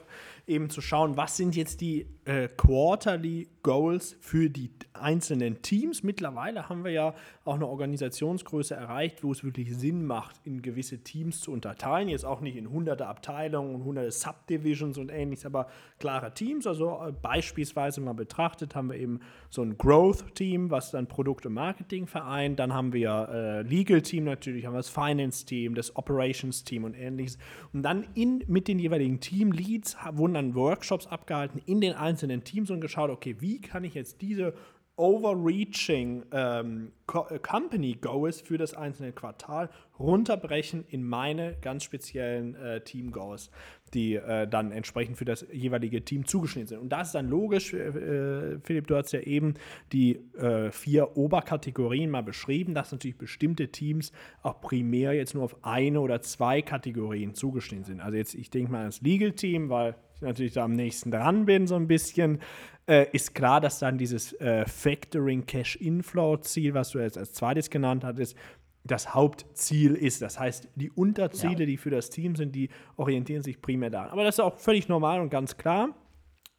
eben zu schauen, was sind jetzt die äh, Quarterly Goals für die einzelnen Teams. Mittlerweile haben wir ja auch eine Organisationsgröße erreicht, wo es wirklich Sinn macht, in gewisse Teams zu unterteilen. Jetzt auch nicht in hunderte Abteilungen und hunderte Subdivisions und ähnliches, aber klare Teams. Also äh, beispielsweise mal betrachtet haben wir eben so ein Growth-Team, was dann Produkt und Marketing vereint. Dann haben wir äh, Legal-Team natürlich, haben wir das Finance-Team, das Operations-Team und ähnliches. Und dann in, mit den jeweiligen Team-Leads wurden dann Workshops abgehalten in den einzelnen Teams und geschaut, okay, wie kann ich jetzt diese overreaching ähm, äh, Company Goals für das einzelne Quartal runterbrechen in meine ganz speziellen äh, Team Goals, die äh, dann entsprechend für das jeweilige Team zugeschnitten sind. Und das ist dann logisch, äh, Philipp, du hast ja eben die äh, vier Oberkategorien mal beschrieben, dass natürlich bestimmte Teams auch primär jetzt nur auf eine oder zwei Kategorien zugeschnitten sind. Also jetzt, ich denke mal das Legal Team, weil ich natürlich da am nächsten dran bin, so ein bisschen äh, ist klar, dass dann dieses äh, Factoring Cash Inflow Ziel, was du jetzt als zweites genannt hattest, das Hauptziel ist. Das heißt, die Unterziele, ja. die für das Team sind, die orientieren sich primär daran. Aber das ist auch völlig normal und ganz klar.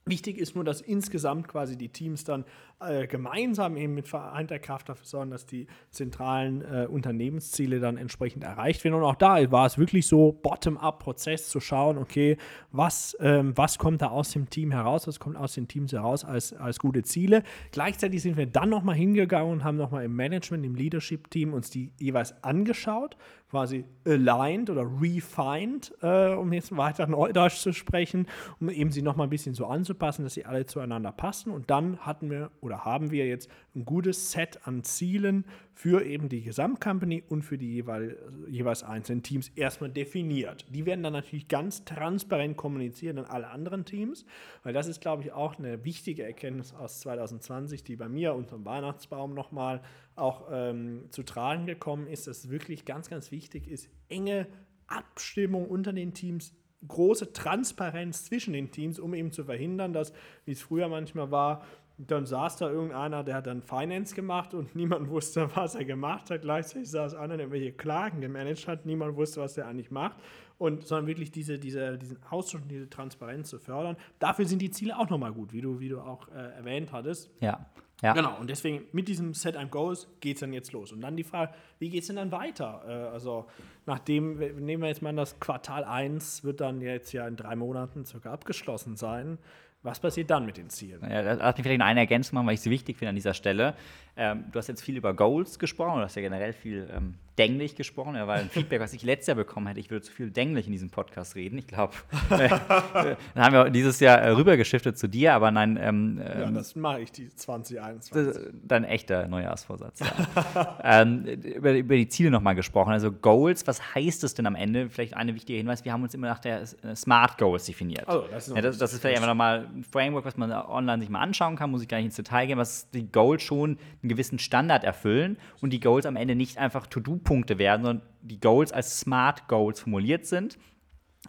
Wichtig ist nur, dass insgesamt quasi die Teams dann äh, gemeinsam eben mit vereinter Kraft dafür sorgen, dass die zentralen äh, Unternehmensziele dann entsprechend erreicht werden. Und auch da war es wirklich so Bottom-up-Prozess zu schauen, okay, was, ähm, was kommt da aus dem Team heraus, was kommt aus den Teams heraus als, als gute Ziele. Gleichzeitig sind wir dann nochmal hingegangen und haben nochmal im Management, im Leadership-Team uns die jeweils angeschaut, quasi aligned oder refined, äh, um jetzt weiter Neudeutsch zu sprechen, um eben sie nochmal ein bisschen so anzupassen, dass sie alle zueinander passen. Und dann hatten wir, oder oder haben wir jetzt ein gutes Set an Zielen für eben die Gesamtcompany und für die jeweils, jeweils einzelnen Teams erstmal definiert. Die werden dann natürlich ganz transparent kommuniziert an alle anderen Teams, weil das ist, glaube ich, auch eine wichtige Erkenntnis aus 2020, die bei mir unterm Weihnachtsbaum nochmal auch ähm, zu tragen gekommen ist, dass es wirklich ganz, ganz wichtig ist, enge Abstimmung unter den Teams große Transparenz zwischen den Teams, um eben zu verhindern, dass, wie es früher manchmal war, dann saß da irgendeiner, der hat dann Finance gemacht und niemand wusste, was er gemacht hat. Gleichzeitig saß einer, der irgendwelche Klagen gemanagt hat, niemand wusste, was der eigentlich macht. Und sondern wirklich diese, diese, diesen Austausch und diese Transparenz zu fördern. Dafür sind die Ziele auch nochmal gut, wie du, wie du auch äh, erwähnt hattest. Ja. Ja. Genau, und deswegen mit diesem Set and Goals geht es dann jetzt los. Und dann die Frage, wie geht es denn dann weiter? Äh, also, nachdem, nehmen wir jetzt mal das Quartal 1, wird dann jetzt ja in drei Monaten circa abgeschlossen sein. Was passiert dann mit den Zielen? Ja, lass mich vielleicht noch eine Ergänzung machen, weil ich sie wichtig finde an dieser Stelle. Ähm, du hast jetzt viel über Goals gesprochen, du hast ja generell viel ähm, Denglich gesprochen, ja, weil ein Feedback, was ich letztes Jahr bekommen hätte, ich würde zu viel Denglich in diesem Podcast reden. Ich glaube, äh, dann haben wir dieses Jahr äh, rübergeschiftet zu dir, aber nein. Ähm, ja, ähm, das mache ich die 2021. Dein echter Neujahrsvorsatz. Ja. ähm, über, über, die Ziele nochmal gesprochen. Also Goals, was heißt das denn am Ende? Vielleicht eine wichtige Hinweis, wir haben uns immer nach der äh, Smart Goals definiert. Also, das, ist ja, das, das ist vielleicht einfach nochmal ein Framework, was man online sich mal anschauen kann, muss ich gar nicht ins Detail gehen, was die Goals schon einen gewissen Standard erfüllen und die Goals am Ende nicht einfach To-Do-Punkte werden, sondern die Goals als Smart Goals formuliert sind.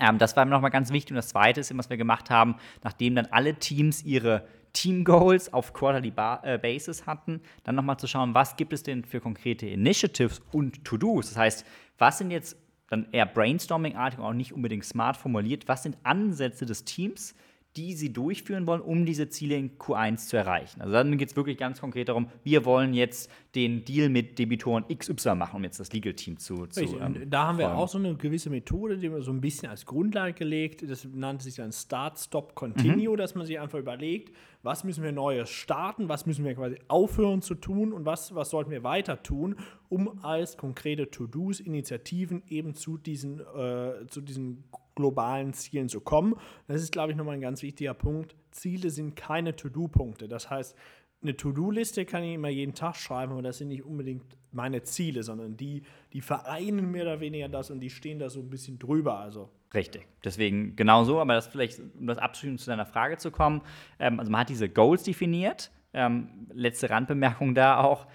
Ähm, das war mir nochmal ganz wichtig. Und das Zweite ist, was wir gemacht haben, nachdem dann alle Teams ihre Team Goals auf Quarterly ba äh, Basis hatten, dann nochmal zu schauen, was gibt es denn für konkrete Initiatives und To-Dos. Das heißt, was sind jetzt dann eher Brainstorming-artig und auch nicht unbedingt smart formuliert, was sind Ansätze des Teams, die sie durchführen wollen, um diese Ziele in Q1 zu erreichen. Also dann geht es wirklich ganz konkret darum, wir wollen jetzt den Deal mit Debitoren XY machen, um jetzt das Legal-Team zu, zu ähm, Da haben wir folgen. auch so eine gewisse Methode, die wir so ein bisschen als Grundlage gelegt. Das nannte sich dann Start, Stop, Continue, mhm. dass man sich einfach überlegt, was müssen wir Neues starten, was müssen wir quasi aufhören zu tun und was, was sollten wir weiter tun, um als konkrete To-Dos, Initiativen eben zu diesen, äh, zu diesen globalen Zielen zu kommen. Das ist, glaube ich, nochmal ein ganz wichtiger Punkt. Ziele sind keine To-Do-Punkte. Das heißt, eine To-Do-Liste kann ich immer jeden Tag schreiben, aber das sind nicht unbedingt meine Ziele, sondern die, die vereinen mehr oder weniger das und die stehen da so ein bisschen drüber. Also Richtig. Deswegen genau so, aber das vielleicht, um das abschließend zu deiner Frage zu kommen. Ähm, also man hat diese Goals definiert. Ähm, letzte Randbemerkung da auch.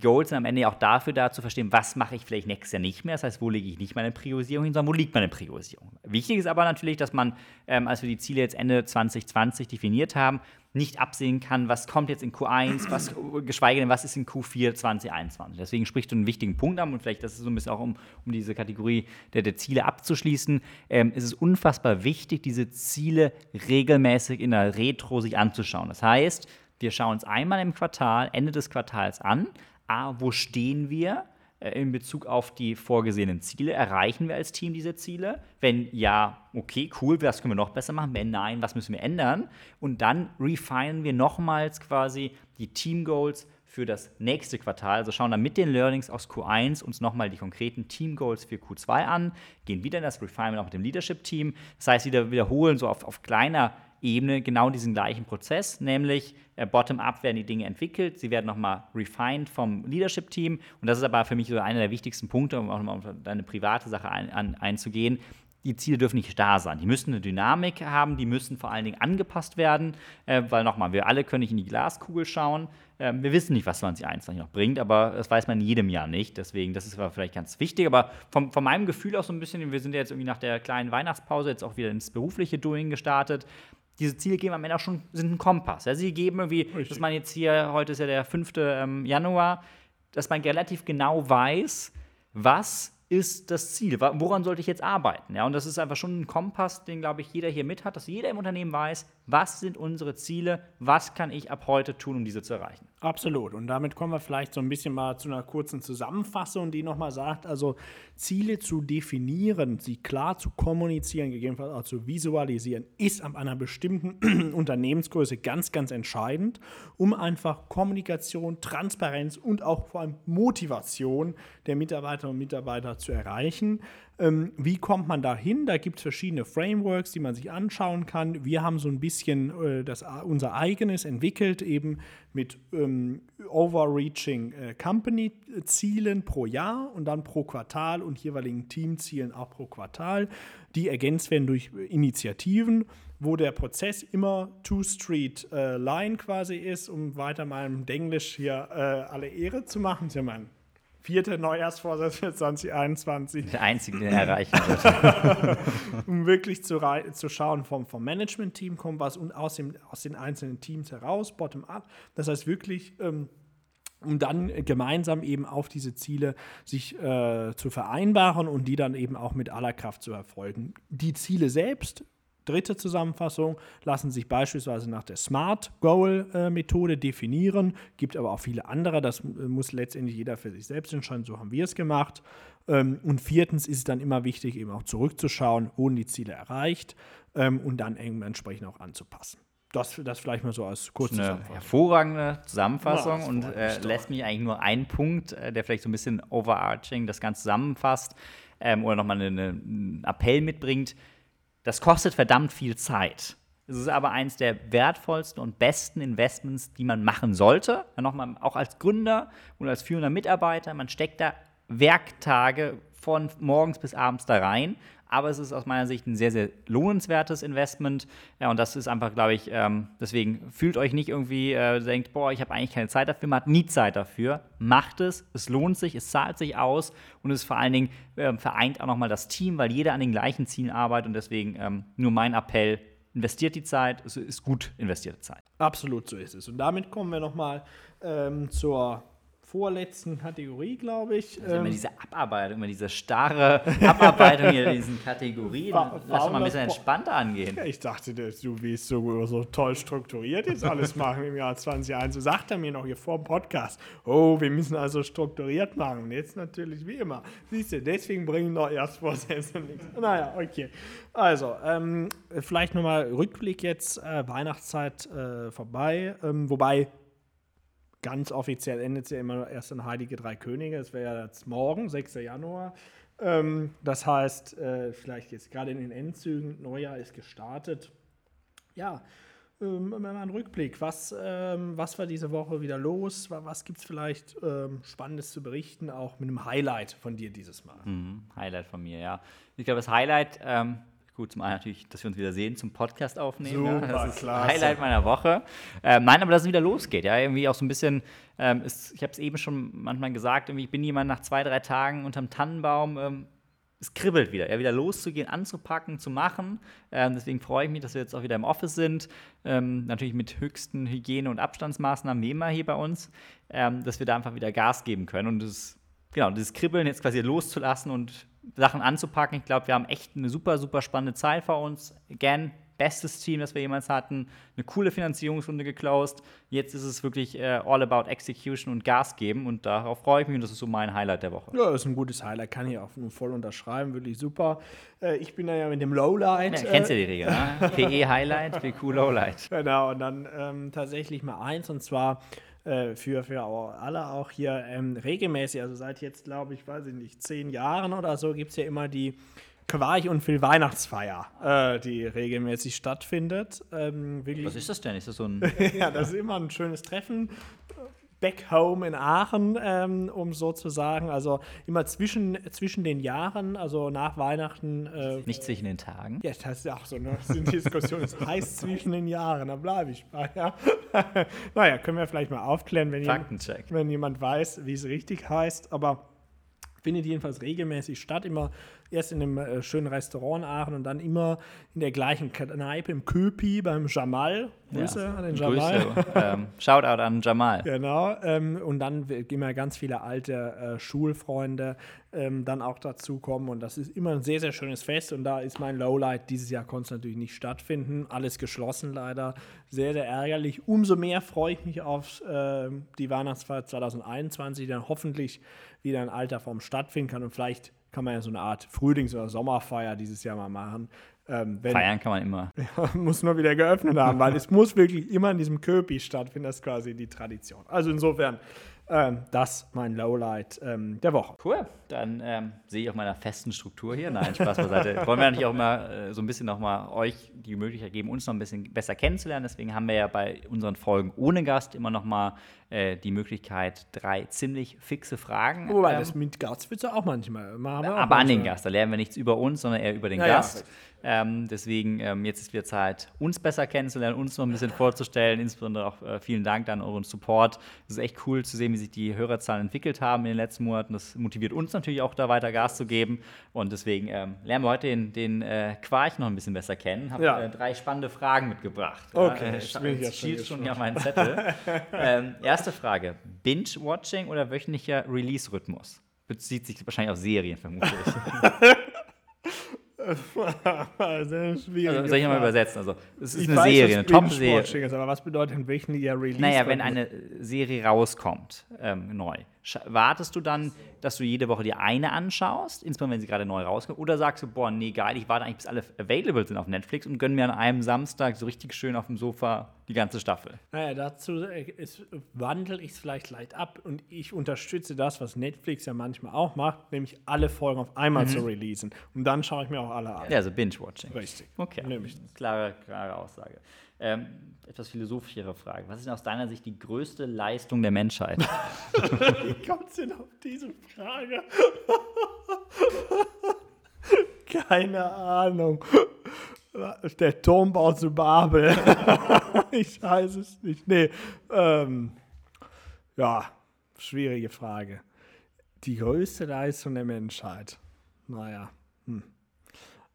Goals sind am Ende auch dafür da zu verstehen, was mache ich vielleicht nächstes Jahr nicht mehr. Das heißt, wo lege ich nicht meine Priorisierung hin, sondern wo liegt meine Priorisierung. Wichtig ist aber natürlich, dass man, ähm, als wir die Ziele jetzt Ende 2020 definiert haben, nicht absehen kann, was kommt jetzt in Q1, was, geschweige denn, was ist in Q4 2021. Deswegen sprichst du einen wichtigen Punkt an und vielleicht das ist so ein bisschen auch, um, um diese Kategorie der, der Ziele abzuschließen, ähm, ist es unfassbar wichtig, diese Ziele regelmäßig in der Retro sich anzuschauen. Das heißt, wir schauen uns einmal im Quartal, Ende des Quartals an, A, wo stehen wir? Äh, in Bezug auf die vorgesehenen Ziele? Erreichen wir als Team diese Ziele? Wenn ja, okay, cool, was können wir noch besser machen? Wenn nein, was müssen wir ändern? Und dann refinen wir nochmals quasi die Team Goals für das nächste Quartal. Also schauen dann mit den Learnings aus Q1 uns nochmal die konkreten Team Goals für Q2 an, gehen wieder in das Refinement auch mit dem Leadership Team. Das heißt, wieder wiederholen so auf, auf kleiner Ebene genau diesen gleichen Prozess, nämlich äh, bottom-up werden die Dinge entwickelt, sie werden nochmal refined vom Leadership-Team und das ist aber für mich so einer der wichtigsten Punkte, um auch nochmal auf deine private Sache ein, an, einzugehen. Die Ziele dürfen nicht starr sein. Die müssen eine Dynamik haben, die müssen vor allen Dingen angepasst werden, äh, weil nochmal, wir alle können nicht in die Glaskugel schauen. Äh, wir wissen nicht, was 2021 noch bringt, aber das weiß man in jedem Jahr nicht. Deswegen, das ist aber vielleicht ganz wichtig. Aber vom, von meinem Gefühl auch so ein bisschen, wir sind jetzt irgendwie nach der kleinen Weihnachtspause jetzt auch wieder ins berufliche Doing gestartet diese Ziele geben am Ende auch schon, sind ein Kompass. Ja, sie geben irgendwie, Richtig. dass man jetzt hier, heute ist ja der 5. Ähm, Januar, dass man relativ genau weiß, was ist das Ziel? Woran sollte ich jetzt arbeiten? Ja, und das ist einfach schon ein Kompass, den, glaube ich, jeder hier mit hat, dass jeder im Unternehmen weiß, was sind unsere Ziele, was kann ich ab heute tun, um diese zu erreichen. Absolut. Und damit kommen wir vielleicht so ein bisschen mal zu einer kurzen Zusammenfassung, die nochmal sagt, also Ziele zu definieren, sie klar zu kommunizieren, gegebenenfalls auch zu visualisieren, ist ab einer bestimmten Unternehmensgröße ganz, ganz entscheidend, um einfach Kommunikation, Transparenz und auch vor allem Motivation der Mitarbeiterinnen und Mitarbeiter zu erreichen. Ähm, wie kommt man da hin? Da gibt es verschiedene Frameworks, die man sich anschauen kann. Wir haben so ein bisschen äh, das, unser eigenes entwickelt, eben mit ähm, Overreaching äh, Company-Zielen pro Jahr und dann pro Quartal und jeweiligen Teamzielen auch pro Quartal, die ergänzt werden durch Initiativen wo der Prozess immer Two-Street-Line äh, quasi ist, um weiter meinem Denglisch hier äh, alle Ehre zu machen. Das ist ja mein vierter Neujahrsvorsatz für 2021. Der einzige, den er erreichen wird. um wirklich zu, zu schauen, vom, vom Management-Team kommt was und aus, dem, aus den einzelnen Teams heraus, bottom-up. Das heißt wirklich, ähm, um dann gemeinsam eben auf diese Ziele sich äh, zu vereinbaren und die dann eben auch mit aller Kraft zu erfolgen. Die Ziele selbst Dritte Zusammenfassung lassen sich beispielsweise nach der Smart Goal äh, Methode definieren, gibt aber auch viele andere, das äh, muss letztendlich jeder für sich selbst entscheiden, so haben wir es gemacht. Ähm, und viertens ist es dann immer wichtig, eben auch zurückzuschauen, wurden die Ziele erreicht ähm, und dann entsprechend auch anzupassen. Das, das vielleicht mal so als kurze Eine hervorragende Zusammenfassung ja, und äh, lässt mich eigentlich nur einen Punkt, äh, der vielleicht so ein bisschen overarching das Ganze zusammenfasst ähm, oder nochmal einen Appell mitbringt das kostet verdammt viel Zeit. Es ist aber eines der wertvollsten und besten Investments, die man machen sollte. Ja, nochmal, auch als Gründer und als führender Mitarbeiter, man steckt da Werktage von morgens bis abends da rein aber es ist aus meiner Sicht ein sehr, sehr lohnenswertes Investment. Ja, und das ist einfach, glaube ich, ähm, deswegen fühlt euch nicht irgendwie, äh, denkt, boah, ich habe eigentlich keine Zeit dafür, man hat nie Zeit dafür. Macht es, es lohnt sich, es zahlt sich aus und es vor allen Dingen äh, vereint auch nochmal das Team, weil jeder an den gleichen Zielen arbeitet und deswegen ähm, nur mein Appell, investiert die Zeit, es ist gut investierte Zeit. Absolut, so ist es. Und damit kommen wir nochmal ähm, zur vorletzten Kategorie, glaube ich. Also immer ähm, diese Abarbeitung, immer diese starre Abarbeitung hier in diesen Kategorien. Lass doch mal ein bisschen entspannter angehen. Ich dachte, du willst so, so toll strukturiert jetzt alles machen im Jahr 2021. So sagt er mir noch hier vor dem Podcast. Oh, wir müssen also strukturiert machen. Jetzt natürlich wie immer. Siehst du, deswegen bringen noch erst Vorsätze nichts. Naja, okay. Also, ähm, vielleicht nochmal Rückblick jetzt. Äh, Weihnachtszeit äh, vorbei. Ähm, wobei ganz offiziell endet es ja immer erst in Heilige Drei Könige. Es wäre ja jetzt morgen, 6. Januar. Ähm, das heißt, äh, vielleicht jetzt gerade in den Endzügen, Neujahr ist gestartet. Ja, ähm, mal einen Rückblick. Was, ähm, was war diese Woche wieder los? Was gibt es vielleicht ähm, Spannendes zu berichten, auch mit einem Highlight von dir dieses Mal? Mhm, Highlight von mir, ja. Ich glaube, das Highlight ähm, Gut, zum einen natürlich, dass wir uns wieder sehen, zum Podcast aufnehmen. Super, ja. Das ist klasse. Highlight meiner Woche. Ähm, nein, aber dass es wieder losgeht. Ja, irgendwie auch so ein bisschen, ähm, ist, ich habe es eben schon manchmal gesagt, irgendwie, ich bin jemand nach zwei, drei Tagen unterm Tannenbaum. Ähm, es kribbelt wieder, ja, wieder loszugehen, anzupacken, zu machen. Ähm, deswegen freue ich mich, dass wir jetzt auch wieder im Office sind. Ähm, natürlich mit höchsten Hygiene- und Abstandsmaßnahmen wie immer hier bei uns, ähm, dass wir da einfach wieder Gas geben können. Und das, genau, dieses Kribbeln jetzt quasi loszulassen und Sachen anzupacken. Ich glaube, wir haben echt eine super, super spannende Zeit vor uns. Again, bestes Team, das wir jemals hatten. Eine coole Finanzierungsrunde geclosed. Jetzt ist es wirklich äh, all about Execution und Gas geben und darauf freue ich mich und das ist so mein Highlight der Woche. Ja, das ist ein gutes Highlight, kann ich auch nur voll unterschreiben, wirklich super. Äh, ich bin da ja mit dem Lowlight. Ja, kennst du die Regel, ne? PE Highlight, PQ Lowlight. Genau, und dann ähm, tatsächlich mal eins und zwar äh, für, für alle auch hier ähm, regelmäßig, also seit jetzt, glaube ich, weiß ich nicht, zehn Jahren oder so, gibt es ja immer die Quarch und Phil Weihnachtsfeier, äh, die regelmäßig stattfindet. Ähm, Was ist das denn? Ist das so ein. ja, das ist immer ein schönes Treffen back home in Aachen, ähm, um so zu sagen. Also immer zwischen, zwischen den Jahren, also nach Weihnachten. Äh, Nicht zwischen den Tagen. Ja, das ist auch so eine, eine Diskussion. Es heißt zwischen den Jahren, da bleibe ich bei. Ja. naja, können wir vielleicht mal aufklären, wenn, jemand, wenn jemand weiß, wie es richtig heißt. Aber findet jedenfalls regelmäßig statt, immer erst in einem äh, schönen Restaurant in Aachen und dann immer in der gleichen Kneipe im Köpi beim Jamal. Grüße ja, an den Jamal. Grüße. ähm, Shoutout an Jamal. Genau. Ähm, und dann immer ganz viele alte äh, Schulfreunde ähm, dann auch dazukommen. Und das ist immer ein sehr, sehr schönes Fest. Und da ist mein Lowlight. Dieses Jahr konnte es natürlich nicht stattfinden. Alles geschlossen leider. Sehr, sehr ärgerlich. Umso mehr freue ich mich auf äh, die Weihnachtsfeier 2021, die dann hoffentlich wieder in alter Form stattfinden kann. Und vielleicht kann man ja so eine Art Frühlings- oder Sommerfeier dieses Jahr mal machen. Ähm, Feiern kann man immer. Ja, muss nur wieder geöffnet haben, weil es muss wirklich immer in diesem Köpi stattfinden. Das ist quasi die Tradition. Also insofern Ähm, das mein Lowlight ähm, der Woche. Cool. Dann ähm, sehe ich auf meiner festen Struktur hier. Nein, Spaß beiseite. Wollen wir natürlich auch mal äh, so ein bisschen nochmal euch die Möglichkeit geben, uns noch ein bisschen besser kennenzulernen. Deswegen haben wir ja bei unseren Folgen ohne Gast immer nochmal äh, die Möglichkeit, drei ziemlich fixe Fragen. Wobei, das mit Gast wird es auch manchmal. Auch aber manchmal. an den Gast. Da lernen wir nichts über uns, sondern eher über den Ja, Gast. ja, Ähm, deswegen, ähm, jetzt ist wieder Zeit, uns besser kennenzulernen, uns noch ein bisschen vorzustellen. Insbesondere auch äh, vielen Dank an euren Support. Es ist echt cool zu sehen, wie sich die Hörerzahlen entwickelt haben in den letzten Monaten. Das motiviert uns natürlich auch, da weiter Gas zu geben. Und deswegen ähm, lernen wir heute den, den äh, Quarch noch ein bisschen besser kennen. Habe Ja. äh, drei spannende Fragen mitgebracht. Okay, äh, bin ich jetzt schon schielt schon hier auf meinen Zettel. ähm, erste Frage: Binge-Watching oder wöchentlicher Release-Rhythmus? Bezieht sich wahrscheinlich auf Serien, vermutlich. Sehr schwierig. Also, soll ich nochmal übersetzen? Also, es ist Ich eine weiß, Serie, eine Top-Serie. Aber was bedeutet ein wöchentlicher Release? Naja, wenn eine Serie rauskommt, ähm, neu, wartest du dann, dass du jede Woche dir eine anschaust, insbesondere wenn sie gerade neu rauskommt, oder sagst du, boah, nee, geil, ich warte eigentlich, bis alle available sind auf Netflix und gönn mir an einem Samstag so richtig schön auf dem Sofa die ganze Staffel. Naja, dazu äh, wandle ich es vielleicht leicht ab und ich unterstütze das, was Netflix ja manchmal auch macht, nämlich alle Folgen auf einmal zu releasen. Und dann schaue ich mir auch alle an. Ja, also Binge-Watching. Richtig. Okay, Nehme ich. klare, klare Aussage. Ähm, etwas philosophischere Frage. Was ist denn aus deiner Sicht die größte Leistung der Menschheit? Wie kommt denn auf diese Frage? Keine Ahnung. Der Turmbau zu Babel. ich weiß es nicht. Nee. Ähm, ja, schwierige Frage. Die größte Leistung der Menschheit. Naja.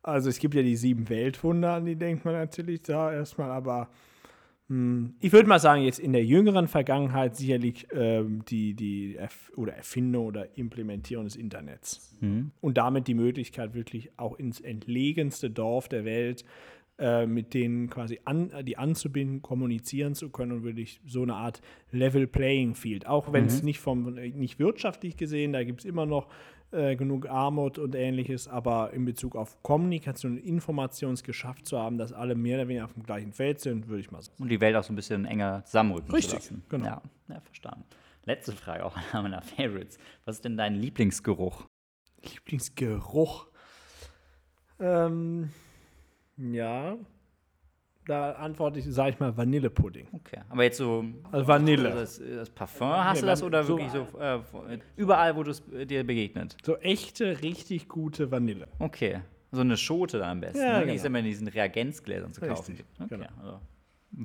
Also es gibt ja die sieben Weltwunder, an die denkt man natürlich da erstmal, aber hm, ich würde mal sagen, jetzt in der jüngeren Vergangenheit sicherlich ähm, die, die Erf oder Erfindung oder Implementierung des Internets. Und damit die Möglichkeit, wirklich auch ins entlegenste Dorf der Welt äh, mit denen quasi an, die anzubinden, kommunizieren zu können und wirklich so eine Art Level Playing Field. Auch wenn es nicht vom nicht wirtschaftlich gesehen, da gibt es immer noch äh, genug Armut und ähnliches, aber in Bezug auf Kommunikation und Information es geschafft zu haben, dass alle mehr oder weniger auf dem gleichen Feld sind, würde ich mal sagen. Und die Welt auch so ein bisschen enger zusammenrücken Richtig, zu lassen. genau. Ja, ja, verstanden. Letzte Frage, auch einer meiner Favorites. Was ist denn dein Lieblingsgeruch? Lieblingsgeruch. Ähm, ja, da antworte ich, sage ich mal, Vanillepudding. Okay, aber jetzt so Also Vanille. das, das Parfum, hast Nee, du das oder so- wirklich so äh, überall, wo du es äh, dir begegnet? So echte, richtig gute Vanille. Okay, so eine Schote dann am besten, Ja, ne? die genau. es immer in diesen Reagenzgläsern zu kaufen Richtig. Okay, genau. also,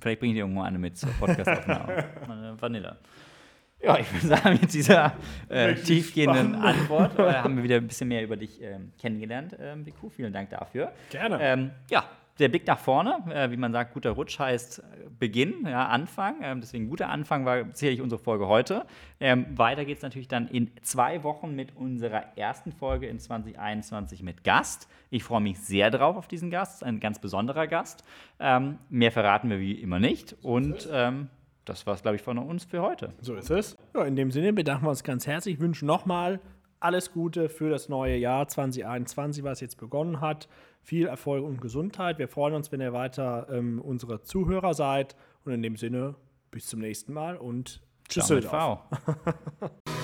vielleicht bringe ich dir irgendwo eine mit zur Podcastaufnahme. Vanille. Ja, ich würde sagen, mit dieser äh, tiefgehenden spannend. Antwort äh, haben wir wieder ein bisschen mehr über dich ähm, kennengelernt, ähm, Viku. Vielen Dank dafür. Gerne. Ähm, ja, der Blick nach vorne, äh, wie man sagt, guter Rutsch heißt äh, Beginn, ja, Anfang. Ähm, deswegen guter Anfang war sicherlich unsere Folge heute. Ähm, weiter geht es natürlich dann in zwei Wochen mit unserer ersten Folge in 2021 mit Gast. Ich freue mich sehr drauf auf diesen Gast, ein ganz besonderer Gast. Ähm, mehr verraten wir wie immer nicht. Und ähm, das war es, glaube ich, von uns für heute. So ist es. Ja, in dem Sinne bedanken wir uns ganz herzlich, wünschen nochmal alles Gute für das neue Jahr 2021, was jetzt begonnen hat. Viel Erfolg und Gesundheit. Wir freuen uns, wenn ihr weiter ähm, unsere Zuhörer seid. Und in dem Sinne, bis zum nächsten Mal und tschüss.